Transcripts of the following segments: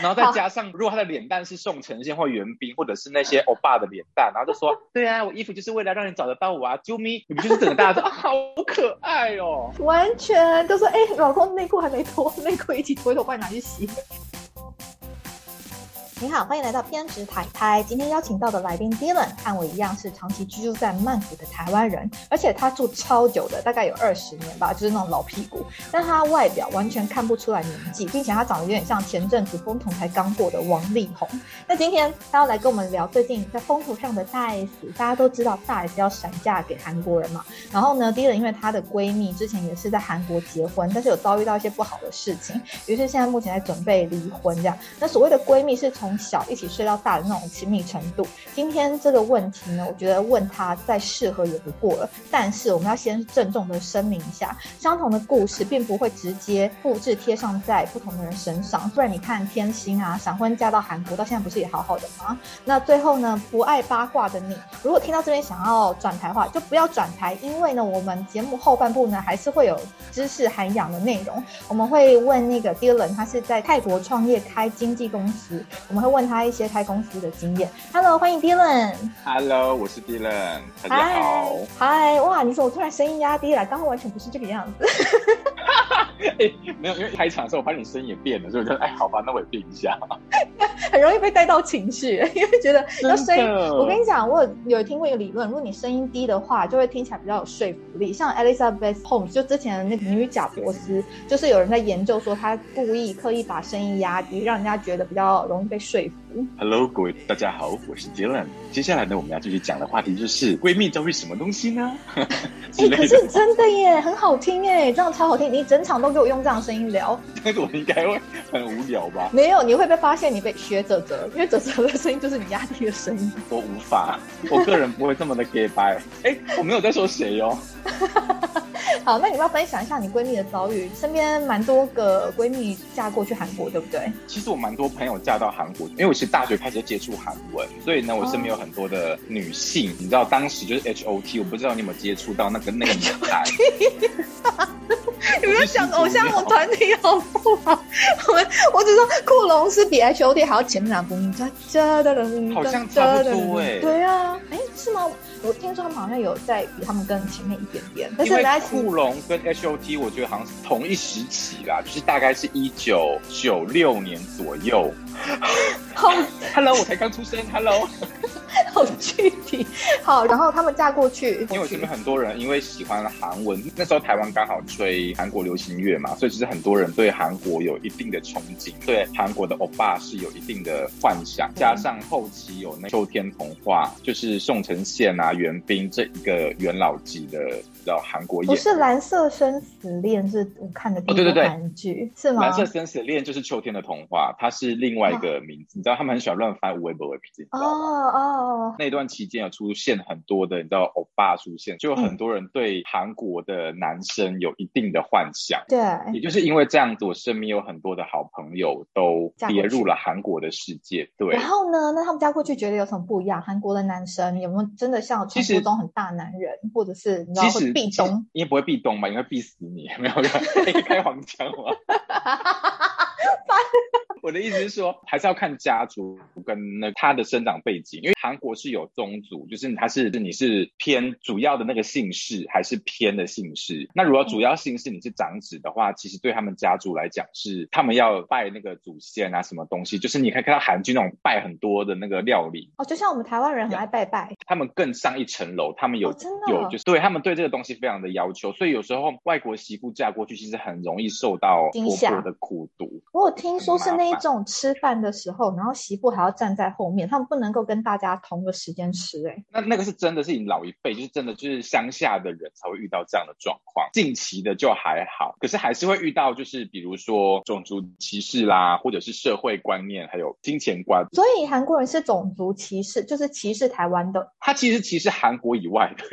然后再加上如果他的脸蛋是宋承宪或袁冰，或者是那些欧巴的脸蛋，然后就说，对啊，我衣服就是为了让你找得到我啊，啾咪，你不就是整个大家说 好可爱哦，完全都说，哎，老公内裤还没脱，内裤一起脱，我帮你拿去洗。你好，欢迎来到偏执台拍。今天邀请到的来宾 Dylan 和我一样是长期居住在曼谷的台湾人，而且他住超久的，大概有二十年吧，就是那种老屁股。但他外表完全看不出来年纪，并且他长得有点像前阵子风头才刚过的王力宏。那今天他要来跟我们聊最近在风头上的大 S。大家都知道大 S 要闪嫁给韩国人嘛。然后呢，Dylan 因为她的闺蜜之前也是在韩国结婚，但是有遭遇到一些不好的事情，于是现在目前在准备离婚这样。那所谓的闺蜜是从从小一起睡到大的那种亲密程度。今天这个问题呢，我觉得问他再适合也不过了。但是我们要先郑重的声明一下，相同的故事并不会直接复制贴上在不同的人身上。不然你看天心啊，闪婚嫁到韩国，到现在不是也好好的吗？那最后呢，不爱八卦的你，如果听到这边想要转台的话，就不要转台，因为呢，我们节目后半部呢还是会有知识涵养的内容。我们会问那个 Dylan，他是在泰国创业开经纪公司。会问他一些开公司的经验。Hello，欢迎 Dylan。Hello，我是 Dylan。大家好。嗨，哇，你说我突然声音压低了，刚刚完全不是这个样子。哎，没有，因为开场的时候我发现你声音也变了，所以我觉得，哎，好吧，那我也变一下。很容易被带到情绪，因为觉得那声音。我跟你讲，我有听过一个理论，如果你声音低的话，就会听起来比较有说服力。像 Elizabeth Holmes，就之前的那个女贾伯斯，就是有人在研究说，她故意刻意把声音压低，让人家觉得比较容易被说服。Hello，各位大家好，我是 Dylan。接下来呢，我们要继续讲的话题就是闺蜜教会什么东西呢？哎，可是真的耶，很好听耶，这样超好听。你整场都给我用这样声音聊，但 是我应该会很无聊吧？没有，你会被发现你被学泽泽，因为泽泽的声音就是你压低的声音。我无法，我个人不会这么的 gay bye。哎，我没有在说谁哟。好，那你要分享一下你闺蜜的遭遇？身边蛮多个闺蜜嫁过去韩国，对不对？其实我蛮多朋友嫁到韩国，因为我其实大学开始接触韩文，所以呢，我身边有很多的女性。你知道当时就是 H O T，我不知道你有没有接触到那个那个年代。你们讲偶像我团体好不好？我我只说库龙是比 H O T 还要前面两步，好像差不多哎。对啊，哎，是吗？我听说他们好像有在比他们更前面一点点，但是库龙跟 H O T 我觉得好像是同一时期啦，就是大概是一九九六年左右。好，Hello，我才刚出生，Hello。好具体，好，然后他们嫁过去，因为我身边很多人因为喜欢韩文，那时候台湾刚好吹韩国流行乐嘛，所以其实很多人对韩国有一定的憧憬，对韩国的欧巴是有一定的幻想，加上后期有那秋天童话，就是宋承宪啊、袁冰这一个元老级的。韩国不是蓝色生死恋，是我看的第一部韩剧，是吗？蓝色生死恋就是秋天的童话，它是另外一个名字。你知道他们很喜欢乱翻微博的名字，哦哦。那段期间有出现很多的，你知道欧巴出现，就很多人对韩国的男生有一定的幻想。对，也就是因为这样子，我身边有很多的好朋友都跌入了韩国的世界。对。然后呢？那他们嫁过去觉得有什么不一样？韩国的男生有没有真的像传说中很大男人，或者是你知道会？壁咚，你也不会壁咚吧？因为壁死你，没有可以开黄腔吗？我的意思是说，还是要看家族跟那他的生长背景，因为韩国是有宗族，就是他是你是偏主要的那个姓氏，还是偏的姓氏。那如果主要姓氏你是长子的话，其实对他们家族来讲是他们要拜那个祖先啊，什么东西，就是你可以看到韩剧那种拜很多的那个料理哦，就像我们台湾人很爱拜拜，他们更上一层楼，他们有有就是对他们对这个东西非常的要求，所以有时候外国媳妇嫁过去，其实很容易受到婆婆的苦读。我有听说是那。这种吃饭的时候，然后媳妇还要站在后面，他们不能够跟大家同个时间吃。哎，那那个是真的是你老一辈，就是真的就是乡下的人才会遇到这样的状况。近期的就还好，可是还是会遇到，就是比如说种族歧视啦，或者是社会观念，还有金钱观。所以韩国人是种族歧视，就是歧视台湾的。他其实歧视韩国以外的。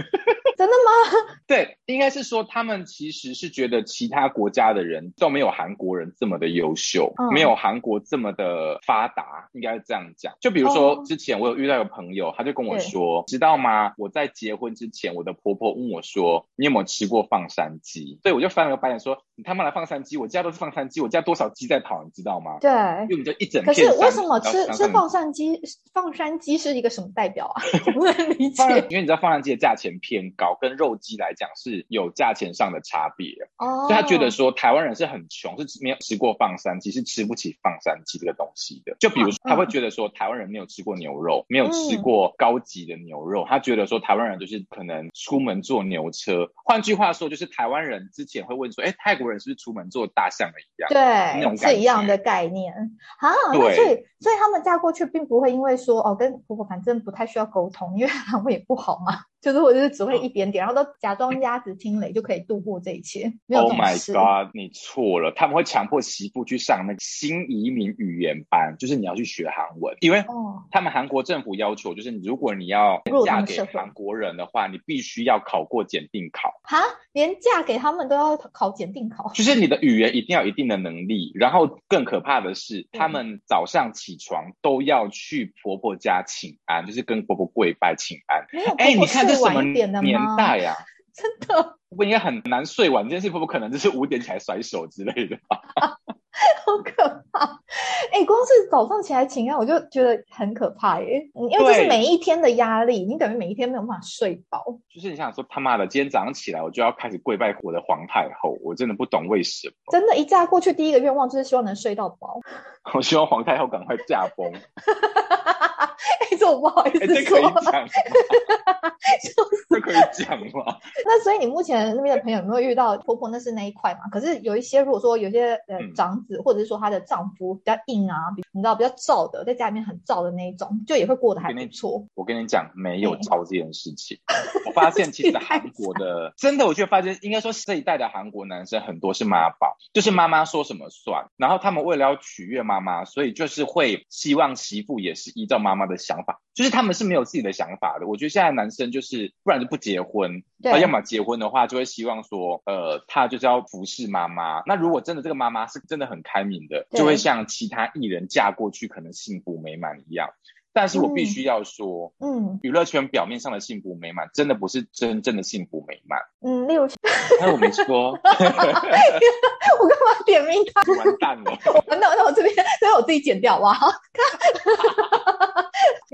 真的吗？对，应该是说他们其实是觉得其他国家的人都没有韩国人这么的优秀，没有韩国这么的发达，应该是这样讲。就比如说之前我有遇到一个朋友，他就跟我说，知道吗？我在结婚之前，我的婆婆问我说，你有没有吃过放山鸡？所以我就翻了个白眼说，你他妈来放山鸡，我家都是放山鸡，我家多少鸡在跑，你知道吗？对，因为我们就一整可片可。是为什么吃吃放山鸡？放山鸡是一个什么代表啊？我不能理解因为你知道放山鸡的价钱偏高，跟肉鸡来讲是有价钱上的差别。哦。所以他觉得说台湾人是很穷，是没有吃过放山鸡，是吃不起放山鸡这个东西的。就比如说，嗯他会觉得说台湾人没有吃过牛肉，没有吃过高级的牛肉，他觉得说台湾人就是可能出门坐牛车。换句话说，就是台湾人之前会问说，哎，泰国人是不是出门坐大象的一样？那种对，是一样的概念啊。那所以，所以他们嫁过去，并不会因为说哦，跟婆婆反正不太需要沟通，因为他们也不好嘛，就是我就是只会一点点，然后都假装鸭子听雷就可以度过这一切，没有 Oh my。god！你错了，他们会强迫媳妇去上那个新移民语言班，就是你要去学韩文，因为哦，他们韩国政府要求，就是如果你要嫁给韩国人的话，你必须要考过检定考，哈，连嫁给他们都要考检定考，就是你的语言一定要有一定的能力。然后更可怕的是，嗯他们早上起床都要去婆婆家请安，就是跟婆婆跪拜请安。没有哎，你看这睡什么晚一点的年？代呀、真的婆婆应该很难睡晚，这件事不不可能就是五点起来甩手之类的吧。好可怕！哎、光是早上起来请安，我就觉得很可怕耶，嗯因为这是每一天的压力，你等于每一天没有办法睡饱。就是你想说他妈的，今天早上起来我就要开始跪拜我的皇太后，我真的不懂为什么。真的，一嫁过去第一个愿望就是希望能睡到饱。我希望皇太后赶快驾崩。哎、这我不好意哎，思这可以说。讲吗？这可以讲吗？那所以你目前那边的朋友有没有遇到婆婆那是那一块嘛？可是有一些如果说有些呃嗯长子，或者是说她的丈夫比较硬啊，比你知道比较燥的，在家里面很燥的那一种，就也会过得还不错。我跟你讲，没有燥这件事情。我发现其实韩国的 真的，我就发现应该说这一代的韩国男生很多是妈宝，就是妈妈说什么算。然后他们为了要取悦妈妈，所以就是会希望媳妇也是依照妈妈的想法，就是他们是没有自己的想法的。我觉得现在男生就是不然就不结婚，对那要么结婚的话，就会希望说，呃，他就是要服侍妈妈。那如果真的这个妈妈是真的很开明的，就会像其他艺人嫁过去可能幸福美满一样。但是我必须要说，嗯娱乐圈表面上的幸福美满，真的不是真正的幸福美满。嗯，例如哎我没说，我干嘛点名他？完蛋了。那那我这边，这边我自己剪掉哇。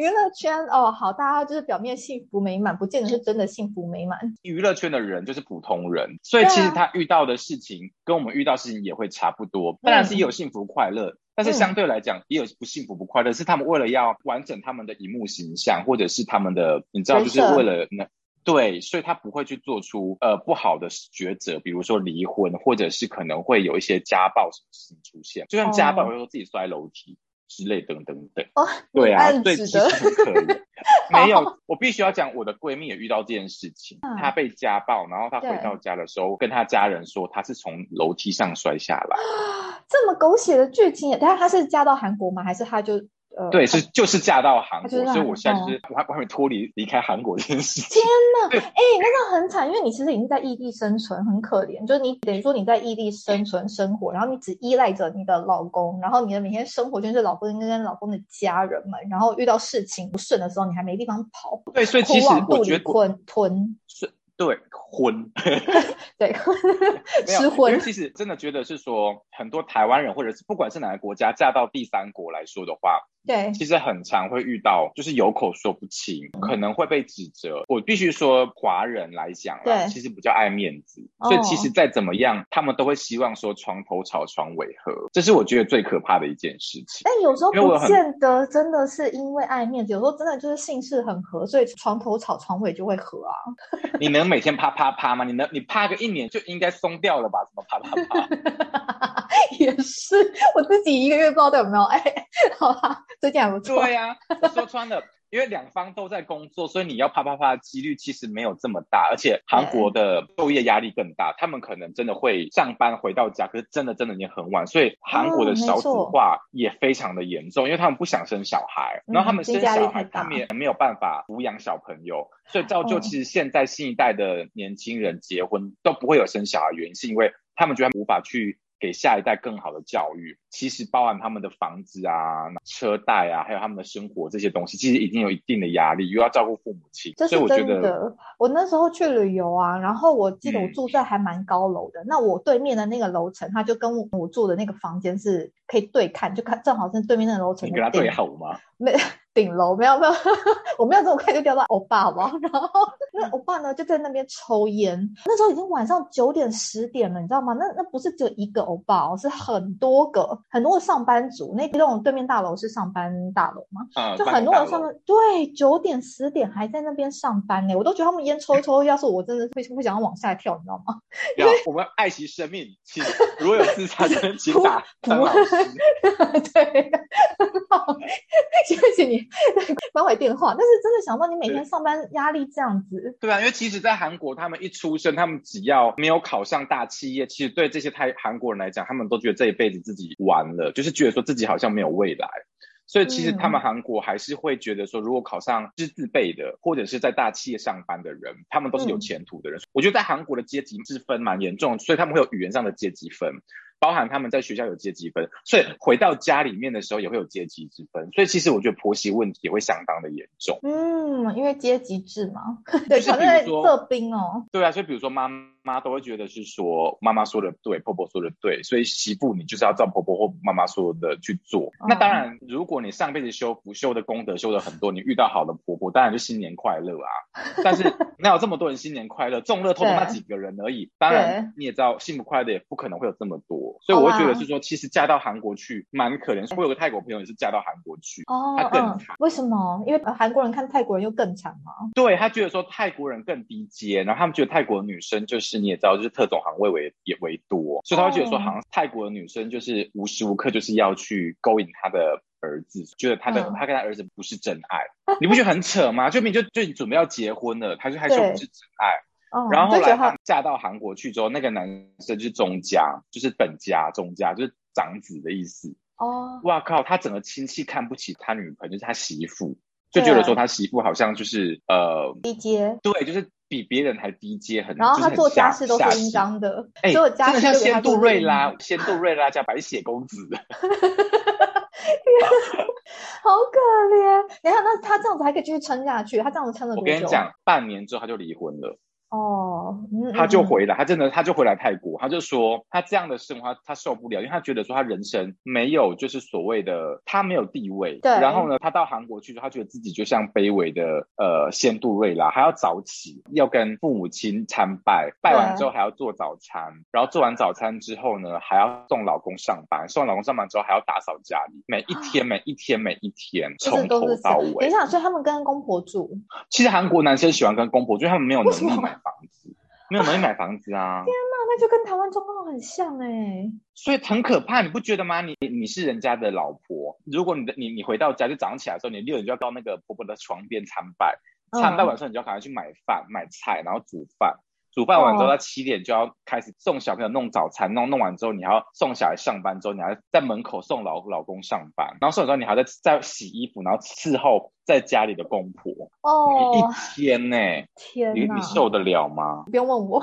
娱乐圈哦，好，大家就是表面幸福美满，不见得是真的幸福美满。娱乐圈的人就是普通人，所以其实他遇到的事情跟我们遇到的事情也会差不多。当然是也有幸福快乐，但是相对来讲也有不幸福不快乐，是他们为了要完整他们的荧幕形象，或者是他们的，你知道，就是为了那。对，所以他不会去做出呃不好的抉择，比如说离婚，或者是可能会有一些家暴什么事情出现，就像家暴，哦或者说自己摔楼梯之类等等等。哦，对啊，暗对，其实不可以。没有，我必须要讲，我的闺蜜也遇到这件事情，嗯她被家暴，然后她回到家的时候，跟她家人说她是从楼梯上摔下来。这么狗血的剧情也，但是她是嫁到韩国吗？还是她就呃？对，是就是嫁到韩国，所以我现在就是我还我还没脱离离开韩国这件事情天。呐，哎、那个很惨，因为你其实已经在异地生存，很可怜。就是你等于说你在异地生存生活，然后你只依赖着你的老公，然后你的每天生活就是老公跟老公的家人们，然后遇到事情不顺的时候，你还没地方跑，对，所以其实我觉得吞吞，是对婚对，失婚因为其实真的觉得是说，很多台湾人或者是不管是哪个国家嫁到第三国来说的话，对，其实很常会遇到，就是有口说不清，可能会被指责。我必须说，华人来讲啦，对其实比较爱面子，哦所以其实再怎么样，他们都会希望说床头吵床尾和，这是我觉得最可怕的一件事情。但有时候不见得真的是因为爱面子，有时候真的就是姓氏很合，所以床头吵床尾就会合啊。你能每天啪啪啪吗？你能你啪个一年就应该松掉了吧？怎么啪啪啪？也是，我自己一个月不知道有没有，哎，好吧，最近还不错。对呀、我说穿了。因为两方都在工作，所以你要啪啪啪的几率其实没有这么大，而且韩国的就业压力更大，他们可能真的会上班回到家，可是真的真的已经很晚，所以韩国的少子化也非常的严重，因为他们不想生小孩，嗯然后他们生小孩，他们也没有办法抚养小朋友，所以造就嗯其实现在新一代的年轻人结婚都不会有生小孩，原因是因为他们觉得无法去给下一代更好的教育，其实包含他们的房子啊、车贷啊，还有他们的生活这些东西，其实已经有一定的压力，又要照顾父母亲，这是所以我觉得。真的。我那时候去旅游啊，然后我记得我嗯住在还蛮高楼的，那我对面的那个楼层，他就跟我我住的那个房间是可以对看，就看正好是对面那个楼层你跟他对好吗？没顶楼没有没有，我没有这么快就掉到欧巴，好不好？然后那欧巴呢就在那边抽烟，那时候已经晚上九点十点了，你知道吗？那那不是只有一个欧巴哦，是很多个很多个上班族。那那种对面大楼是上班大楼吗？啊，就很多人上班，对，九点十点还在那边上班呢，我都觉得他们烟抽一抽，要是我真的会会想要往下跳，你知道吗？要我们爱惜生命，请如果有自杀的人，请打张老师。对，好，谢谢你扳回电话。但是真的想到你每天上班压力这样子，对啊，因为其实，在韩国，他们一出生，他们只要没有考上大企业，其实对这些泰韩国人来讲，他们都觉得这一辈子自己完了，就是觉得说自己好像没有未来。所以其实他们韩国还是会觉得说，如果考上是自备的，或者是在大企业上班的人，他们都是有前途的人。我觉得在韩国的阶级之分蛮严重，所以他们会有语言上的阶级分。包含他们在学校有阶级分，所以回到家里面的时候也会有阶级之分，所以其实我觉得婆媳问题也会相当的严重。嗯，因为阶级制嘛，对，就是可能在色兵哦，对啊，所以比如说妈妈妈都会觉得是说妈妈说的对，婆婆说的对，所以媳妇你就是要照婆婆或妈妈说的去做。那当然，如果你上辈子修福修的功德修的很多，你遇到好的婆婆，当然就新年快乐啊。但是哪有这么多人新年快乐？中乐透的那几个人而已。当然你也知道，幸福快乐也不可能会有这么多，所以我会觉得是说，其实嫁到韩国去蛮可怜。我有个泰国朋友也是嫁到韩国去，哦，他更惨。为什么？因为韩国人看泰国人又更惨吗？对他觉得说泰国人更低阶，然后他们觉得泰国的女生就是你也知道，就是特种行位为也为多，所以他会觉得说，好像泰国的女生就是无时无刻就是要去勾引他的儿子，觉得他的、嗯他跟他儿子不是真爱，你不觉得很扯吗？就明就就你准备要结婚了，他就还说不是真爱。哦、然后后来嫁到韩国去之后，那个男生就是中家，就是本家中家，就是长子的意思。哦，哇靠，他整个亲戚看不起他女朋友，就是他媳妇，就觉得说他媳妇好像就是呃低阶，对，就是比别人还低阶很，然后他做家事都是是应当的，哎，所有家真的像事都给他仙杜瑞拉当，仙杜瑞拉加白雪公子。好可怜。等一下，那他这样子还可以继续撑下去？他这样子撑了多久？我跟你讲，半年之后他就离婚了。哦，嗯他就嗯。回来，他真的他就回来泰国，他就说他这样的生活他他受不了，因为他觉得说他人生没有就是所谓的他没有地位，对。然后呢，他到韩国去，他觉得自己就像卑微的呃仙杜瑞拉，还要早起，要跟父母亲参拜，拜完之后还要做早餐，然后做完早餐之后呢，还要送老公上班，送完老公上班之后还要打扫家里，每一天每一天每一天从头到尾。等一。下，所以他们跟公婆住，其实韩国男生喜欢跟公婆，因为他们没有能力买房子，没有能力买房子啊。天哪那就跟台湾状况很像哎、所以很可怕，你不觉得吗？你你是人家的老婆，如果你的你你回到家就早上起来的时候，你六点就要到那个婆婆的床边参拜，参拜完之后你就要赶快去买饭买菜，然后煮饭，煮饭完之后哦到七点就要开始送小朋友弄早餐，弄弄完之后你还要送小孩上班，之后你还要在门口送老老公上班，然后送完之后你还要再再洗衣服，然后伺候在家里的公婆，哦，一天呢、天哪你你，受得了吗？不要问我，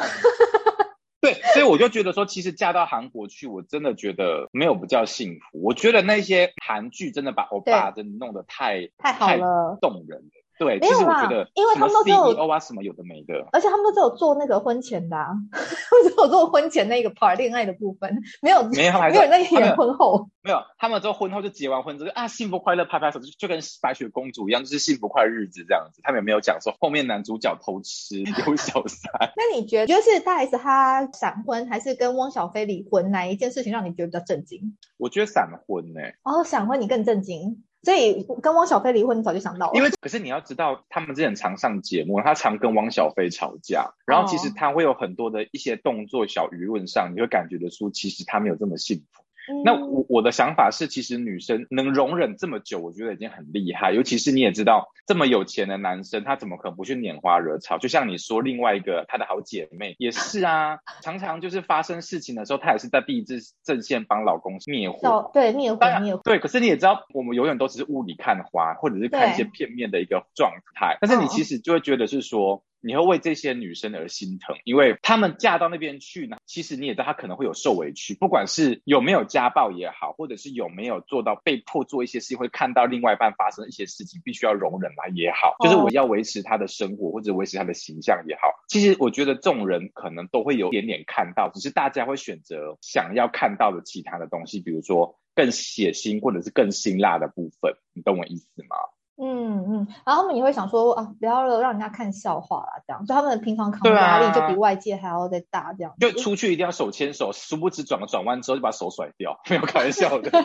对，所以我就觉得说，其实嫁到韩国去，我真的觉得没有不叫幸福。我觉得那些韩剧真的把欧巴真的弄得太太好了。动人了。对，没有啦其实我觉得因为他们都只有啊，什么有的没的。而且他们都只有做那个婚前的、啊，只有做婚前那个 part 恋爱的部分，没有没有没有那他们演婚后。没有，他们之后婚后就结完婚之后啊，幸福快乐拍拍手，就就跟白雪公主一样，就是幸福快乐日子这样子。他们也没有讲说后面男主角偷吃有小三。那你觉得，觉得是大 S 她闪婚，还是跟汪小菲离婚，哪一件事情让你觉得比较震惊？我觉得闪婚呢、哦，闪婚你更震惊，所以跟汪小菲离婚你早就想到了，因为可是你要知道，他们之前常上节目，他常跟汪小菲吵架，然后其实哦他会有很多的一些动作，小舆论上你会感觉得出，其实他没有这么幸福。嗯那我我的想法是，其实女生能容忍这么久，我觉得已经很厉害。尤其是你也知道，这么有钱的男生，他怎么可能不去拈花惹草？就像你说，另外一个他的好姐妹也是啊，常常就是发生事情的时候，她也是在第一阵阵线帮老公灭火。小对灭火灭火，对，可是你也知道，我们永远都只是雾里看花，或者是看一些片面的一个状态。但是你嗯其实就会觉得是说，你会为这些女生而心疼，因为她们嫁到那边去呢，其实你也知道她可能会有受委屈，不管是有没有家暴也好，或者是有没有做到被迫做一些事情，会看到另外一半发生一些事情，必须要容忍来也好，就是我要维持她的生活或者维持她的形象也好，其实我觉得这种人可能都会有点点看到，只是大家会选择想要看到的其他的东西，比如说更血腥或者是更辛辣的部分，你懂我意思吗？嗯嗯，然后他们也会想说啊，不要让人家看笑话啦，这样，就他们平常抗压力就比外界还要再大，这样。就出去一定要手牵手，殊不知转个转弯之后就把手甩掉，没有开玩笑的。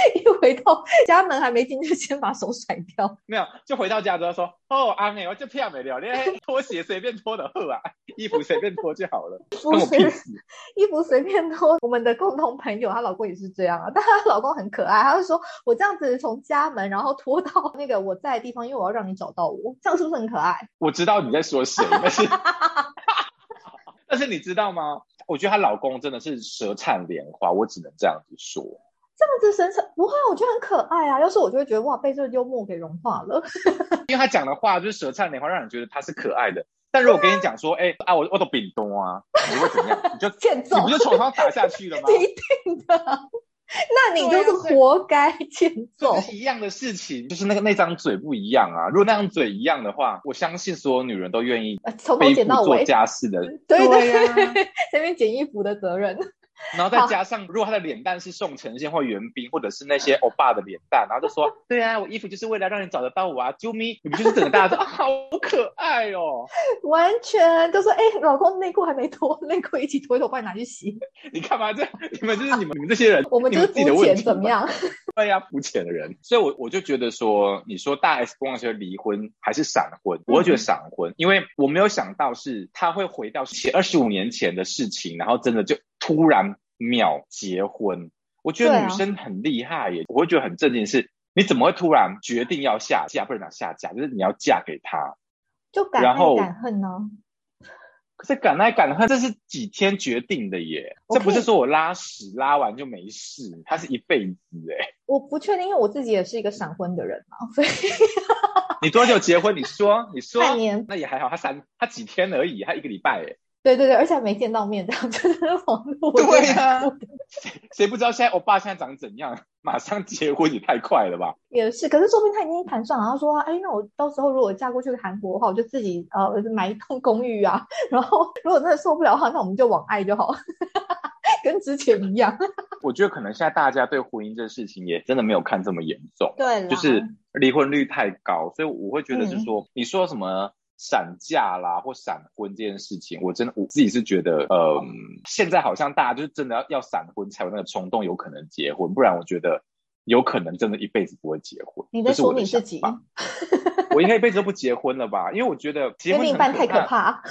一回到 家门还没进就，先把手甩掉。没有，就回到家之后说：“哦，阿美，我就骗没了，连拖鞋随便脱的喝啊，衣服随便脱就好了。”衣服随衣服随便脱。我们的共同朋友，她老公也是这样啊，但她老公很可爱，他就说：“我这样子从家门，然后拖到那个我在的地方，因为我要让你找到我，这样是不是很可爱？”我知道你在说谁，但是 但是你知道吗？我觉得她老公真的是舌灿莲花，我只能这样子说。这样子神神不会，我觉得很可爱啊。要是我就会觉得哇，被这个幽默给融化了。因为他讲的话就是舌灿莲花，让人觉得他是可爱的。但如果跟你讲说，哎啊，我我都饼多啊，你会怎样？你就欠揍，你不就从上打下去了吗？一定的，那你就是活该欠揍。一样的事情，就是那个那张嘴不一样啊。如果那张嘴一样的话，我相信所有女人都愿意从头剪到尾做家事的，对对，这边剪衣服的责任。然后再加上，如果他的脸蛋是宋承宪或袁冰，或者是那些欧巴的脸蛋，然后就说：“对啊，我衣服就是为了让你找得到我啊，啾咪，你们就是整个大家说 好可爱哦？”完全都说：“哎，老公内裤还没脱，内裤一起脱一脱，帮你拿去洗。”你干嘛这样？你们就是你们你们这些人，我们就是肤浅怎么样？对呀，肤浅的人。所以，我我就觉得说，你说大 S 光是离婚还是闪婚？我会觉得闪婚，因为我没有想到是他会回到前二十五年前的事情，然后真的就突然。秒结婚，我觉得女生很厉害耶，我会觉得很震惊，是你怎么会突然决定要下嫁？不能讲下嫁，就是你要嫁给他，就敢爱敢恨呢？可是敢爱敢恨，这是几天决定的耶，这不是说我拉屎拉完就没事，他是一辈子哎。我不确定，因为我自己也是一个闪婚的人嘛，所以你多久结婚？你说，你说，半年，那也还好，他三他几天而已，他一个礼拜哎。对对对，而且还没见到面，这样子网络。对呀，谁谁不知道现在我爸现在长怎样？马上结婚也太快了吧？也是，可是说不定他已经盘算，然后说，哎，那我到时候如果嫁过去韩国的话，我就自己呃买一栋公寓啊。然后如果真的受不了的话，那我们就往爱就好，跟之前一样。我觉得可能现在大家对婚姻这事情也真的没有看这么严重，对，就是离婚率太高，所以我会觉得是说，你说什么？闪嫁啦或闪婚这件事情，我真的我自己是觉得，呃，现在好像大家就是真的要要闪婚才有那个冲动，有可能结婚，不然我觉得有可能真的一辈子不会结婚。你在说你自己？我应该一辈子都不结婚了吧？因为我觉得结婚太可怕。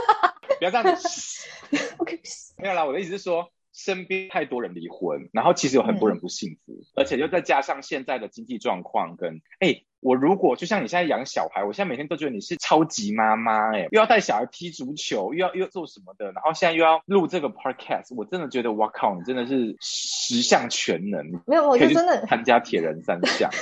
不要这样子。OK，没有啦，我的意思是说。身边太多人离婚，然后其实有很多人不幸福，而且又再加上现在的经济状况跟，哎，我如果就像你现在养小孩，我现在每天都觉得你是超级妈妈，哎，又要带小孩踢足球，又要又做什么的，然后现在又要录这个 podcast，我真的觉得，哇靠，你真的是十项全能，没有，我就真的参加铁人三项。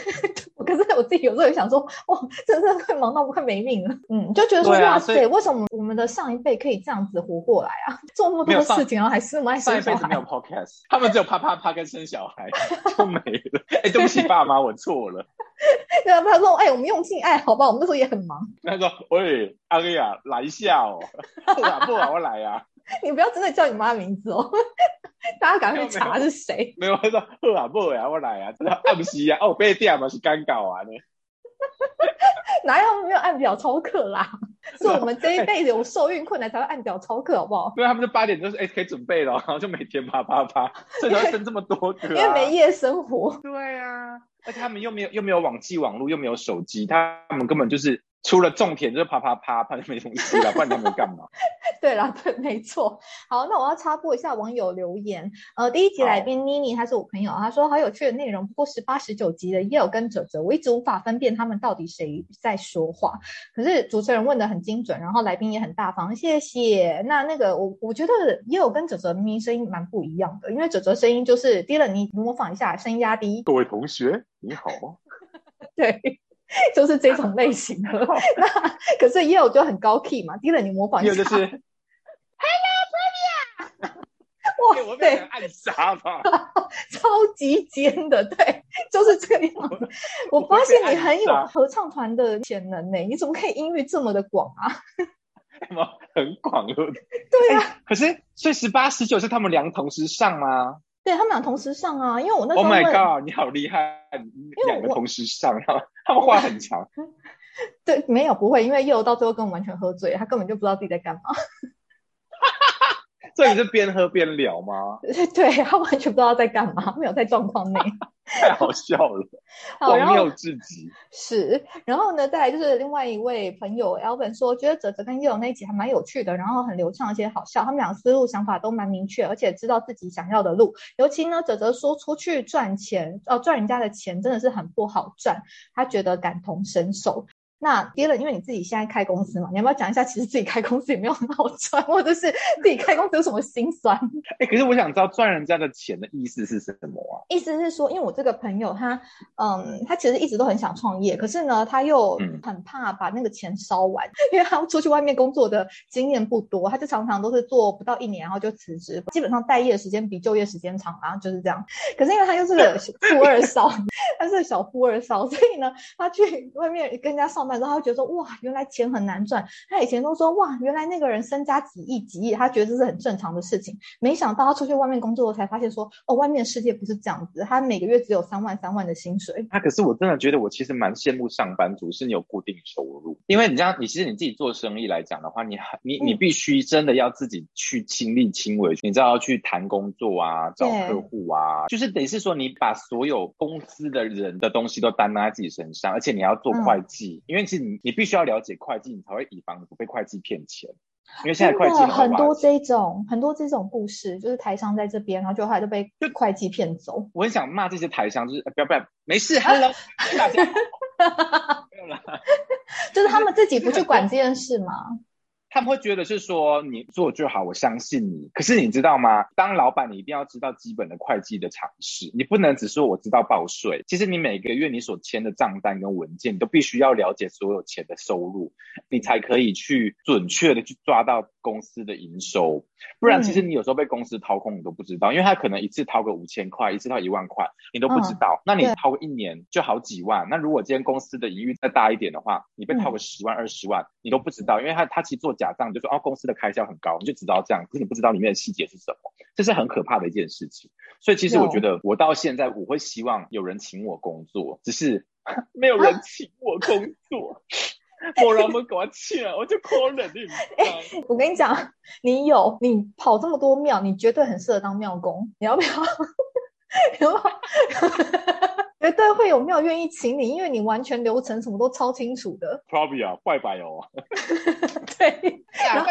可是我自己有时候也想说，哇，真的快忙到快没命了，嗯，就觉得说，哇塞，为什么我们的上一辈可以这样子活过来啊？做那么多事情，然后还是那么爱生小孩。没有 podcast，他们只有啪啪啪跟生小孩 就没了。哎，对不起爸妈，我错了。他说，哎，我们用性爱，好吧？我们那时候也很忙。他说，喂，阿哥呀，来一下哦，不啊不啊，我来呀。你不要真的叫你妈名字哦，大家赶快查是谁。没有，他说，好啊不啊，我来啊。他说，啊不是啊，哦，被电嘛是尴尬啊呢。哪有没有按表操课啦？是我们这一辈子有受孕困难才会按表操课，好不好？对，他们就八点就是哎可以准备了，然后就每天啪啪啪，所以才会生这么多个。因为没夜生活。对啊，而且他们又没有又没有网际网络，又没有手机，他们根本就是。除了种田就是啪啪啪，怕就没东西了，不然他们干嘛？对啦，对，没错。好，那我要插播一下网友留言。呃，第一集来宾妮妮，她是我朋友，她说好有趣的内容，不过十八十九集的也有跟哲哲，我一直无法分辨他们到底谁在说话。可是主持人问的很精准，然后来宾也很大方，谢谢。那那个我我觉得也有跟哲哲明明声音蛮不一样的，因为哲哲声音就是低了，你模仿一下，声音压低。各位同学，你好。对。就是这种类型的。那可是也有就很高 key 嘛，第一你模仿一下。有就是 Hello Sonia，哇，我被暗杀吧，超级尖的，对，就是这个样子。我发现你很有合唱团的潜能呢，你怎么可以音域这么的广啊？什么很广？对啊，可是所以十八十九是他们两同时上吗？对他们俩同时上啊，因为我那时候 Oh my god，你好厉害，两个同时上，然后 他们话很强。对，没有不会，因为叶柔到最后跟我完全喝醉，他根本就不知道自己在干嘛。所以你是边喝边聊吗？对他完全不知道在干嘛，没有在状况内，太好笑了，荒谬至极。是，然后呢，再来就是另外一位朋友 Alvin 说，觉得泽泽跟叶勇那一集还蛮有趣的，然后很流畅，而且好笑。他们俩思路想法都蛮明确，而且知道自己想要的路。尤其呢，泽泽说出去赚钱，哦，赚人家的钱真的是很不好赚，他觉得感同身受。那 Dylan，因为你自己现在开公司嘛，你要不要讲一下，其实自己开公司也没有很好赚，或者是自己开公司有什么心酸？哎，可是我想知道赚人家的钱的意思是什么啊？意思是说，因为我这个朋友他，嗯，他其实一直都很想创业，可是呢，他又很怕把那个钱烧完，因为他出去外面工作的经验不多，他就常常都是做不到一年，然后就辞职，基本上待业时间比就业时间长然后，就是这样。可是因为他又是个 富二少，他是小富二少，所以呢，他去外面跟人家上班。之后他觉得说哇，原来钱很难赚。他以前都说哇，原来那个人身家几亿几亿，他觉得这是很正常的事情。没想到他出去外面工作才发现说哦，外面世界不是这样子。他每个月只有三万三万的薪水。他可是我真的觉得我其实蛮羡慕上班族，是你有固定收入。因为你这样，你其实你自己做生意来讲的话，你你你必须真的要自己去亲力亲为，你知道要去谈工作啊，找客户啊，就是等于是说你把所有公司的人的东西都担在自己身上，而且你要做会计，因为。其实你，你必须要了解会计，你才会以防不被会计骗钱。因为现在会计很多这种很多这种故事，就是台商在这边，然后就后来就被会计骗走。我很想骂这些台商，就是不要不要，没事，Hello，大家，就是他们自己不去管这件事吗？他们会觉得是说你做就好，我相信你。可是你知道吗？当老板，你一定要知道基本的会计的常识，你不能只说我知道报税。其实你每个月你所签的账单跟文件，你都必须要了解所有钱的收入，你才可以去准确的去抓到公司的营收。不然，其实你有时候被公司掏空，你都不知道，因为他可能一次掏个五千块，一次掏一万块，你都不知道。那你掏个一年就好几万。那如果今天公司的盈余再大一点的话，你被掏个十万二十万，你都不知道，因为他他其实做假账就说哦公司的开销很高，你就知道这样，可是你不知道里面的细节是什么，这是很可怕的一件事情。所以其实我觉得我到现在我会希望有人请我工作，只是 没有人请我工作。我 让我们给我请，我就可能你。我跟你讲，你有你跑这么多庙，你绝对很适合当庙公。你要不要？要不要？绝对会有庙愿意请你，因为你完全流程什么都超清楚的。Probably 啊，拜拜哦。对，然后。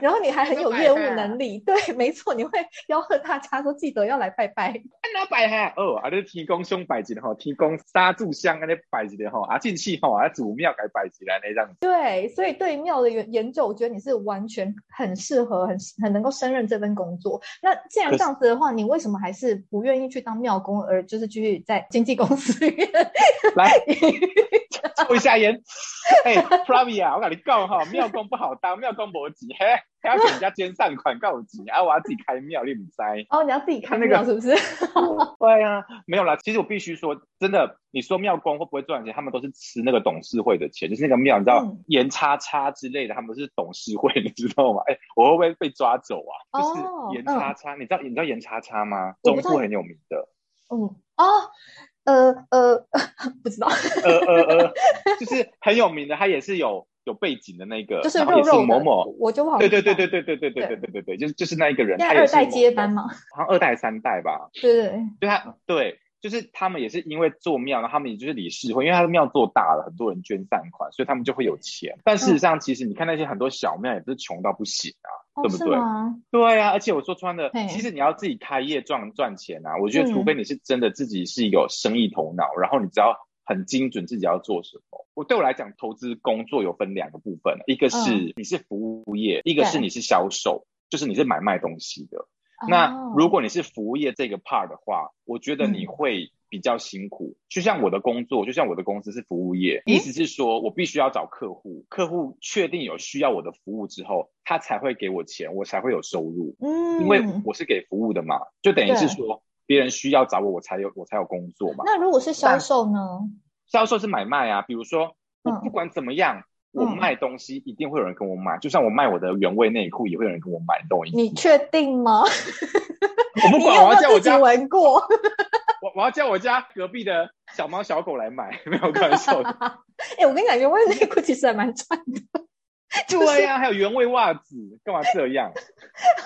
然后你还很有业务能力，对，没错，你会吆喝大家说记得要来拜拜。那拜哈？哦，啊，你天公兄拜一的吼，天公杀柱香啊，你拜一的吼，啊，进去吼，啊，祖庙该拜起来那样子。对，所以对庙的研研究，我觉得你是完全很适合，很很能够胜任这份工作。那既然这样子的话，你为什么还是不愿意去当庙工，而就是继续在？经纪公司里面来抽一下烟，哎，Pravia，我跟你讲哈，庙公不好当，庙公无钱，嘿，还要给人家捐善款，够钱，啊，我要自己开庙，你唔知？哦，你要自己开那个是不是？对啊，没有啦，其实我必须说，真的，你说庙公会不会赚钱？他们都是吃那个董事会的钱，就是那个庙，你知道严叉叉之类的，他们是董事会，你知道吗？哎，我会不会被抓走啊？就是严叉叉，你知道你知道严叉叉吗？中部很有名的。嗯哦，呃呃，不知道，呃呃呃，就是很有名的，他也是有有背景的那个，就是肉肉某某，我就对对对对对对对对对对对对，就是就是那一个人，他二代接班嘛？好像二代三代吧，对对，对他对。就是他们也是因为做庙，然后他们也就是理事会，因为他的庙做大了，很多人捐善款，所以他们就会有钱。但事实上，其实你看那些很多小庙也不是穷到不行啊，对不对？对啊，而且我说穿了，其实你要自己开业赚赚钱啊，我觉得除非你是真的自己是有生意头脑，然后你只要很精准自己要做什么。我对我来讲，投资工作有分两个部分，一个是你是服务业，一个是你是销售，就是你是买卖东西的。那如果你是服务业这个 part 的话，我觉得你会比较辛苦。就像我的工作，就像我的公司是服务业，意思是说我必须要找客户，客户确定有需要我的服务之后，他才会给我钱，我才会有收入。嗯，因为我是给服务的嘛，就等于是说别人需要找我，我才有我才有工作嘛。那如果是销售呢？销售是买卖啊，比如说我不管怎么样。我卖东西一定会有人跟我买，就像我卖我的原味内裤，也会有人跟我买，懂我意思你确定吗？我不管，我要叫我家闻过。我我要叫我家隔壁的小猫小狗来买，没有开玩笑。哎，我跟你讲，原味内裤其实还蛮赚的。对呀，还有原味袜子，干嘛这样？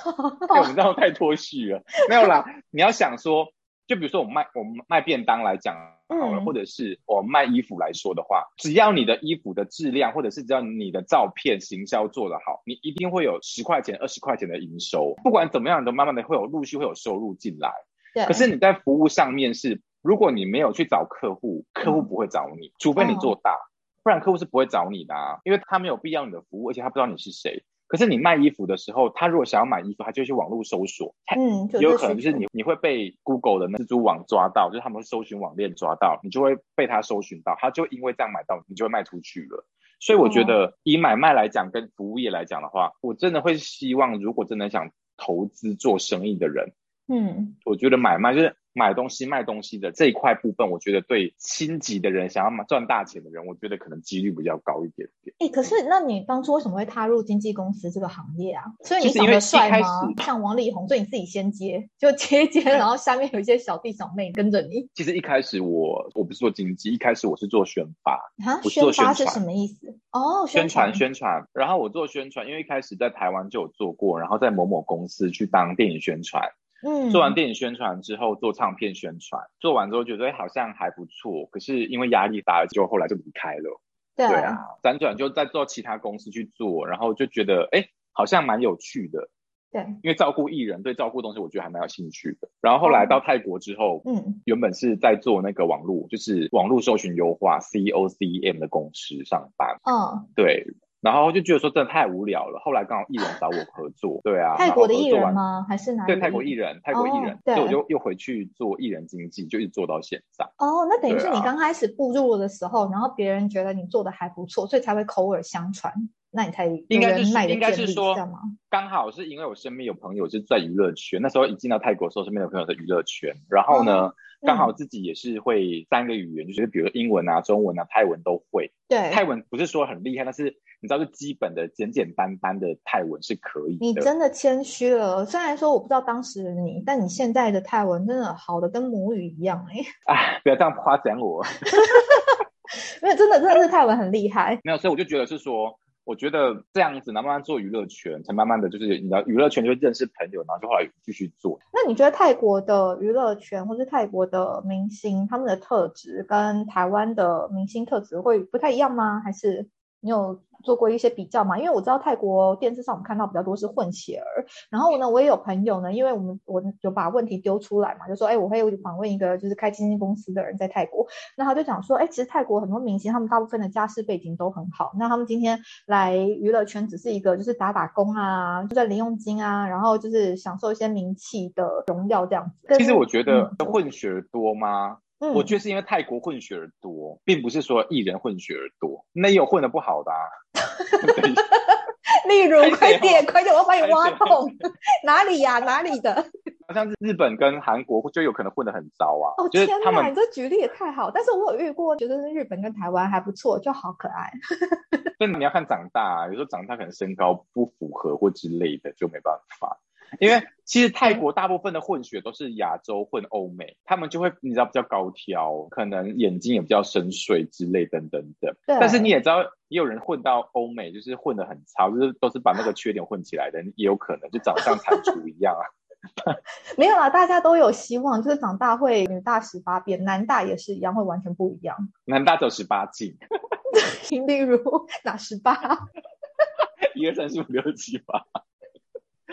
我们这样太脱序了。没有啦，你要想说。就比如说我卖我卖便当来讲好了，或者是我卖衣服来说的话，只要你的衣服的质量，或者是只要你的照片行销做得好，你一定会有十块钱、二十块钱的营收。不管怎么样，都慢慢的会有陆续会有收入进来。对。可是你在服务上面是，如果你没有去找客户，客户不会找你，除非你做大，不然客户是不会找你的啊，因为他没有必要你的服务，而且他不知道你是谁。可是你卖衣服的时候，他如果想要买衣服，他就去网络搜索，嗯，有可能就是你你会被 Google 的蜘蛛网抓到，就是他们会搜寻网链抓到，你就会被他搜寻到，他就因为这样买到，你就会卖出去了。所以我觉得以买卖来讲，跟服务业来讲的话，我真的会希望，如果真的想投资做生意的人，嗯，我觉得买卖就是。买东西卖东西的这一块部分，我觉得对心急的人想要赚大钱的人，我觉得可能几率比较高一点点。哎，可是那你当初为什么会踏入经纪公司这个行业啊？所以你长得帅吗？像王力宏，所以你自己先接，就接接，然后下面有一些小弟小妹跟着你。其实一开始我我不是做经纪，一开始我是做宣发。啊，宣发是什么意思？哦，宣传宣传。然后我做宣传，因为一开始在台湾就有做过，然后在某某公司去当电影宣传。嗯，做完电影宣传之后，做唱片宣传，做完之后觉得好像还不错，可是因为压力大，就后来就离开了。对啊，辗转就在做其他公司去做，然后就觉得哎，好像蛮有趣的。对，因为照顾艺人，对照顾东西，我觉得还蛮有兴趣的。然后后来到泰国之后，嗯，原本是在做那个网络，就是网络搜寻优化 COCM 的公司上班。嗯，对。然后就觉得说真的太无聊了。后来刚好艺人找我合作，对啊，泰国的艺人吗？还是哪？对，泰国艺人，泰国艺人，所以我就又回去做艺人经纪，就一直做到现在。哦，那等于是你刚开始步入的时候，然后别人觉得你做的还不错，所以才会口耳相传，那你才应该是应该是说？刚好是因为我身边有朋友是在娱乐圈，那时候一进到泰国的时候，身边有朋友在娱乐圈，然后呢，刚好自己也是会三个语言，就是比如英文啊、中文啊、泰文都会。对，泰文不是说很厉害，但是。你知道，就基本的简简单单的泰文是可以。你真的谦虚了。虽然说我不知道当时的你，但你现在的泰文真的好的跟母语一样哎。哎，不要这样夸奖我。没有，真的真的是泰文很厉害。没有，所以我就觉得是说，我觉得这样子，慢慢做娱乐圈，才慢慢的就是你的，娱乐圈就认识朋友，然后就后来继续做。那你觉得泰国的娱乐圈，或是泰国的明星，他们的特质跟台湾的明星特质会不太一样吗？还是你有？做过一些比较吗，因为我知道泰国电视上我们看到比较多是混血儿，然后呢，我也有朋友呢，因为我们我就把问题丢出来嘛，就说，哎，我会访问一个就是开基金公司的人在泰国，那他就讲说，哎，其实泰国很多明星他们大部分的家世背景都很好，那他们今天来娱乐圈只是一个就是打打工啊，就在零用金啊，然后就是享受一些名气的荣耀这样子。其实我觉得混血儿多吗？我觉得是因为泰国混血儿多，并不是说艺人混血儿多，那也有混的不好的。啊。例如，快点，快点，我要把你挖洞。哪里呀？哪里的？好像是日本跟韩国就有可能混得很糟啊。哦天哪，你这举例也太好。但是我有遇过，觉得是日本跟台湾还不错，就好可爱。但你要看长大，啊有时候长大可能身高不符合或之类的，就没办法。因为其实泰国大部分的混血都是亚洲混欧美，他们就会你知道比较高挑，可能眼睛也比较深邃之类等等的。但是你也知道，也有人混到欧美，就是混的很差，就是都是把那个缺点混起来的，也有可能就长得像蟾蜍一样啊。没有啦，大家都有希望，就是长大会女大十八变，男大也是一样，会完全不一样。男大走十八禁。例如哪十八？一二三四五六七八。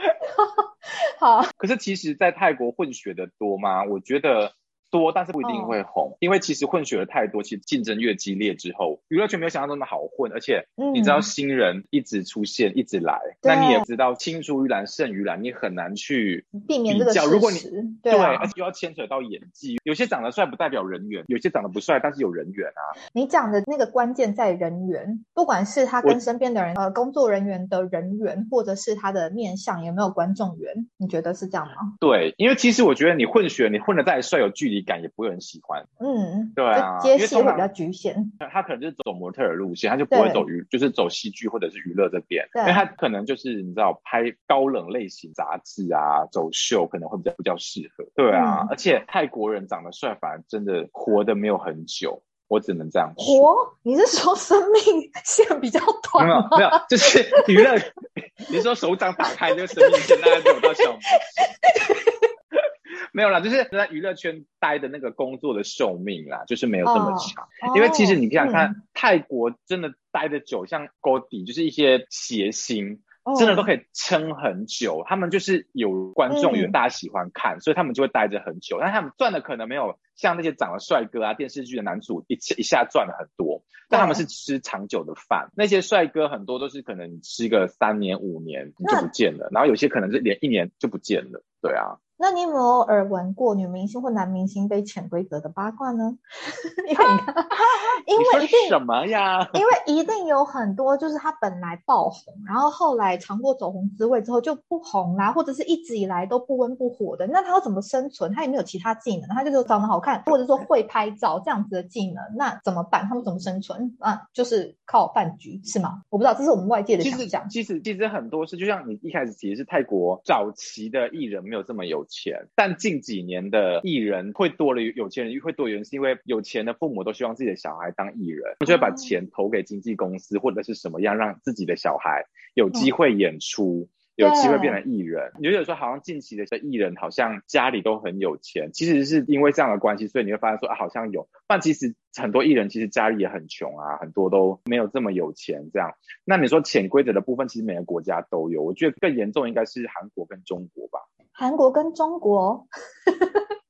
好，可是其实，在泰国混血的多吗？我觉得多，但是不一定会红，因为其实混血的太多，其实竞争越激烈之后，娱乐圈没有想象中的好混，而且你知道新人一直出现，一直来，那你也知道青出于蓝胜于蓝，你很难去避免这个如果你对，而且又要牵扯到演技，有些长得帅不代表人缘，有些长得不帅但是有人缘啊。你讲的那个关键在人缘，不管是他跟身边的人，呃，工作人员的人缘，或者是他的面相有没有观众缘，你觉得是这样吗？对，因为其实我觉得你混血，你混的再帅，有距离感也不会很喜欢。嗯，对啊，接戏会比较局限。他可能就是走模特儿路线，他就不会走娱，就是走戏剧或者是娱乐这边。因为他可能就是你知道拍高冷类型杂志啊，走秀可能会比较比较适合。对啊，而且泰国人长得帅，反而真的活的没有很久。我只能这样活？你是说生命线比较短吗？没有，没有，就是娱乐。你说手掌打开，这个生命线大概走到小拇指。没有啦，就是在娱乐圈待的那个工作的寿命啦，就是没有这么长。因为其实你想想看，泰国真的待的久，像 o d 就是一些谐星。真的都可以撑很久，他们就是有观众缘，大家喜欢看，所以他们就会待着很久。但他们赚的可能没有像那些长得帅哥啊、电视剧的男主一一下赚了很多，但他们是吃长久的饭。那些帅哥很多都是可能吃个三年五年就不见了，然后有些可能是连一年就不见了。对啊。那你有没有耳闻过女明星或男明星被潜规则的八卦呢？因为你看，因为一定什么呀？因为一定有很多，就是他本来爆红，然后后来尝过走红滋味之后就不红啦，或者是一直以来都不温不火的。那他要怎么生存？他也没有其他技能，他就是长得好看，或者说会拍照这样子的技能，那怎么办？他们怎么生存？啊，就是靠饭局是吗？我不知道，这是我们外界的想象。其实其实很多是，就像你一开始其实是泰国早期的艺人没有这么有。钱，但近几年的艺人会多了，有钱人会多，原因是因为有钱的父母都希望自己的小孩当艺人，就会把钱投给经纪公司或者是什么样，让自己的小孩有机会演出，有机会变成艺人。你觉得说好像近期的艺人好像家里都很有钱，其实是因为这样的关系，所以你会发现说啊，好像有，但其实很多艺人其实家里也很穷啊，很多都没有这么有钱。这样，那你说潜规则的部分，其实每个国家都有，我觉得更严重应该是韩国跟中国吧。韩国跟中国，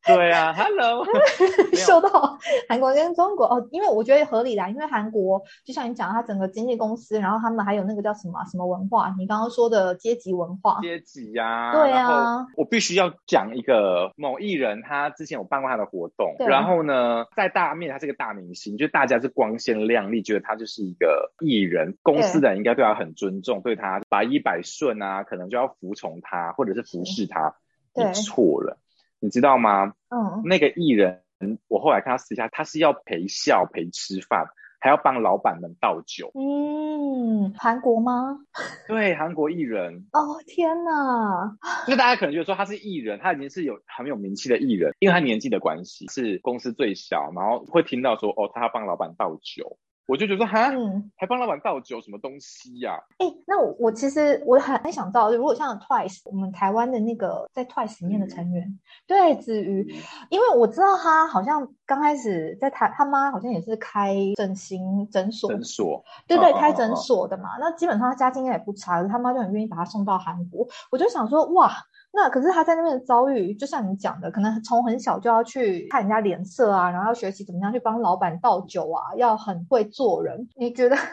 对啊，Hello，受到韩国跟中国哦，因为我觉得合理啦，因为韩国就像你讲，它整个经纪公司，然后他们还有那个叫什么什么文化，你刚刚说的阶级文化，阶级呀，对啊，我必须要讲一个某艺人，他之前有办过他的活动，然后呢，在大面他是个大明星，就大家是光鲜亮丽，觉得他就是一个艺人，公司的人应该对他很尊重，对他百依百顺啊，可能就要服从他，或者是服侍他。你错了，你知道吗？嗯，那个艺人，我后来看他私下，他是要陪笑、陪吃饭，还要帮老板们倒酒。嗯，韩国吗？对，韩国艺人。哦天哪！就大家可能觉得说他是艺人，他已经是有很有名气的艺人，因为他年纪的关系，是公司最小，然后会听到说哦，他要帮老板倒酒。我就觉得哈，还帮老板倒酒，什么东西呀？哎，那我我其实我很很想知道，如果像 Twice，我们台湾的那个在 Twice 里面的成员，对子瑜，因为我知道他好像刚开始在台，他妈好像也是开整形诊所，诊所，对对，开诊所的嘛。那基本上他家境应该也不差，他妈就很愿意把他送到韩国。我就想说，哇。那可是他在那边的遭遇，就像你讲的，可能从很小就要去看人家脸色啊，然后要学习怎么样去帮老板倒酒啊，要很会做人。你觉得？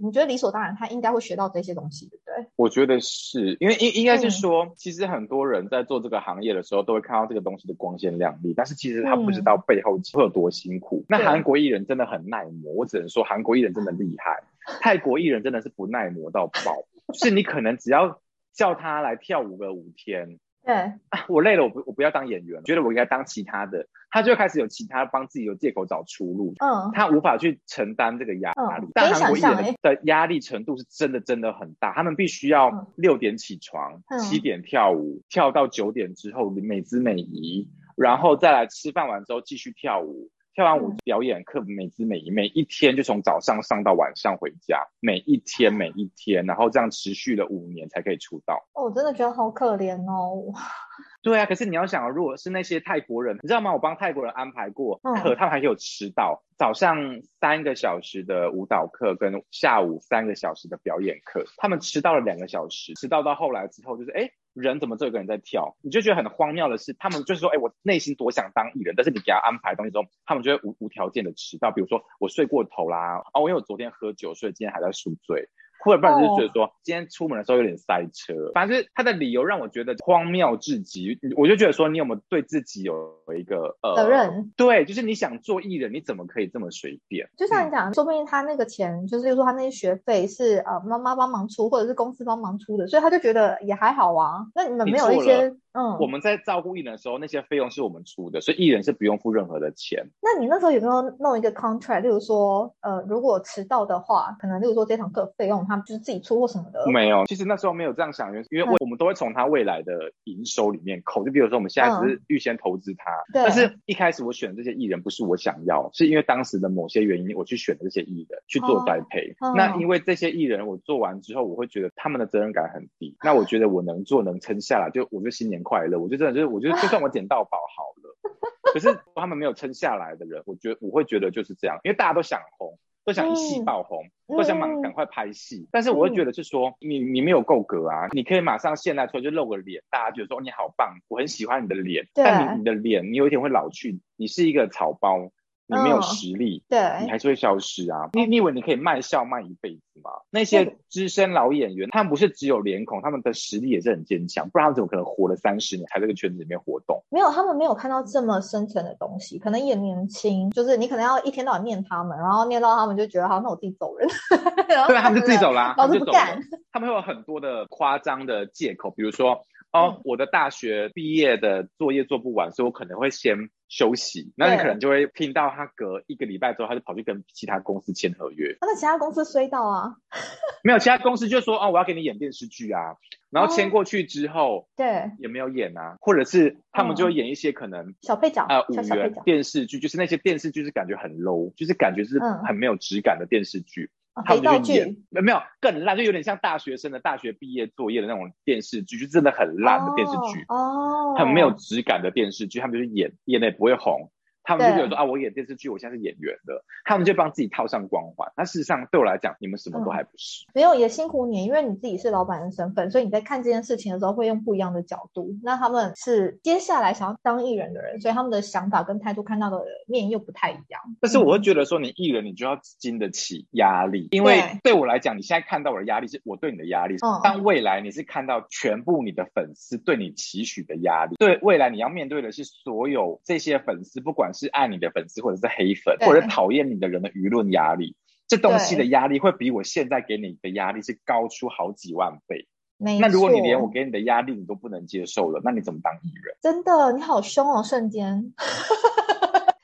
你觉得理所当然，他应该会学到这些东西，对不对？我觉得是因为应应该是说，其实很多人在做这个行业的时候，都会看到这个东西的光鲜亮丽，但是其实他不知道背后会有多辛苦。那韩国艺人真的很耐磨，我只能说韩国艺人真的厉害。泰国艺人真的是不耐磨到爆，就是你可能只要叫他来跳舞个五天。对，我累了，我不我不要当演员，觉得我应该当其他的，他就开始有其他帮自己有借口找出路。嗯，他无法去承担这个压力。但韩国艺人的压力程度是真的真的很大，他们必须要六点起床，七点跳舞，跳到九点之后美姿美仪，然后再来吃饭完之后继续跳舞。跳完舞表演课，每支每一每一天就从早上上到晚上回家，每一天每一天，然后这样持续了五年才可以出道。哦，我真的觉得好可怜哦。对啊，可是你要想，如果是那些泰国人，你知道吗？我帮泰国人安排过课，他们还有迟到，早上三个小时的舞蹈课跟下午三个小时的表演课，他们迟到了两个小时，迟到到后来之后就是哎。人怎么这个人在跳？你就觉得很荒谬的是，他们就是说，哎，我内心多想当艺人，但是你给他安排东西之后，他们就会无无条件的迟到。比如说我睡过头啦，哦，因为我昨天喝酒，所以今天还在宿醉。或者不然就是觉得说今天出门的时候有点塞车，反正他的理由让我觉得荒谬至极。我就觉得说你有没有对自己有一个呃责任？对，就是你想做艺人，你怎么可以这么随便？就像你讲，说不定他那个钱，就是说他那些学费是呃妈妈帮忙出，或者是公司帮忙出的，所以他就觉得也还好啊。那你们没有一些嗯，我们在照顾艺人的时候，那些费用是我们出的，所以艺人是不用付任何的钱。那你那时候有没有弄一个 contract？例如说呃，如果迟到的话，可能例如说这堂课费用他就是自己出。什么的没有，其实那时候没有这样想，因为我们都会从他未来的营收里面扣。就比如说我们现在只是预先投资他，但是一开始我选这些艺人不是我想要，是因为当时的某些原因我去选这些艺人去做栽培。那因为这些艺人我做完之后，我会觉得他们的责任感很低。那我觉得我能做能撑下来，就我就新年快乐。我就真的就是我觉得就算我捡到宝好了，可是他们没有撑下来的人，我觉得我会觉得就是这样，因为大家都想红。都想一戏爆红，都想马赶快拍戏，但是我会觉得是说你你没有够格啊，你可以马上现在出来就露个脸，大家觉得说你好棒，我很喜欢你的脸，但你你的脸你有一天会老去，你是一个草包。你没有实力，对，你还是会消失啊！你你以为你可以卖笑卖一辈子吗？那些资深老演员，他们不是只有脸孔，他们的实力也是很坚强，不然他们怎么可能活了三十年还在这个圈子里面活动？没有，他们没有看到这么深层的东西，可能也年轻，就是你可能要一天到晚念他们，然后念到他们就觉得好，那我自己走人。对，他们就自己走啦，老子不干。他们会有很多的夸张的借口，比如说。哦，我的大学毕业的作业做不完，所以我可能会先休息。那你可能就会听到他隔一个礼拜之后，他就跑去跟其他公司签合约。那其他公司衰到啊？没有，其他公司就说哦，我要给你演电视剧啊。然后签过去之后，对，也没有演啊，或者是他们就会演一些可能小配角啊，五元电视剧，就是那些电视剧是感觉很 low，就是感觉是很没有质感的电视剧。他们就演没没有更烂，就有点像大学生的大学毕业作业的那种电视剧，就真的很烂的电视剧，哦，很没有质感的电视剧，他们就是演演的也不会红。他们就觉得说啊，我演电视剧，我现在是演员的，他们就帮自己套上光环。那事实上对我来讲，你们什么都还不是。没有也辛苦你，因为你自己是老板的身份，所以你在看这件事情的时候会用不一样的角度。那他们是接下来想要当艺人的人，所以他们的想法跟态度看到的面又不太一样。但是我会觉得说，你艺人你就要经得起压力，因为对我来讲，你现在看到我的压力是我对你的压力。嗯。但未来你是看到全部你的粉丝对你期许的压力，对未来你要面对的是所有这些粉丝，不管是爱你的粉丝。或者是黑粉，或者讨厌你的人的舆论压力，这东西的压力会比我现在给你的压力是高出好几万倍。那如果你连我给你的压力你都不能接受了，那你怎么当艺人？真的，你好凶哦，瞬间。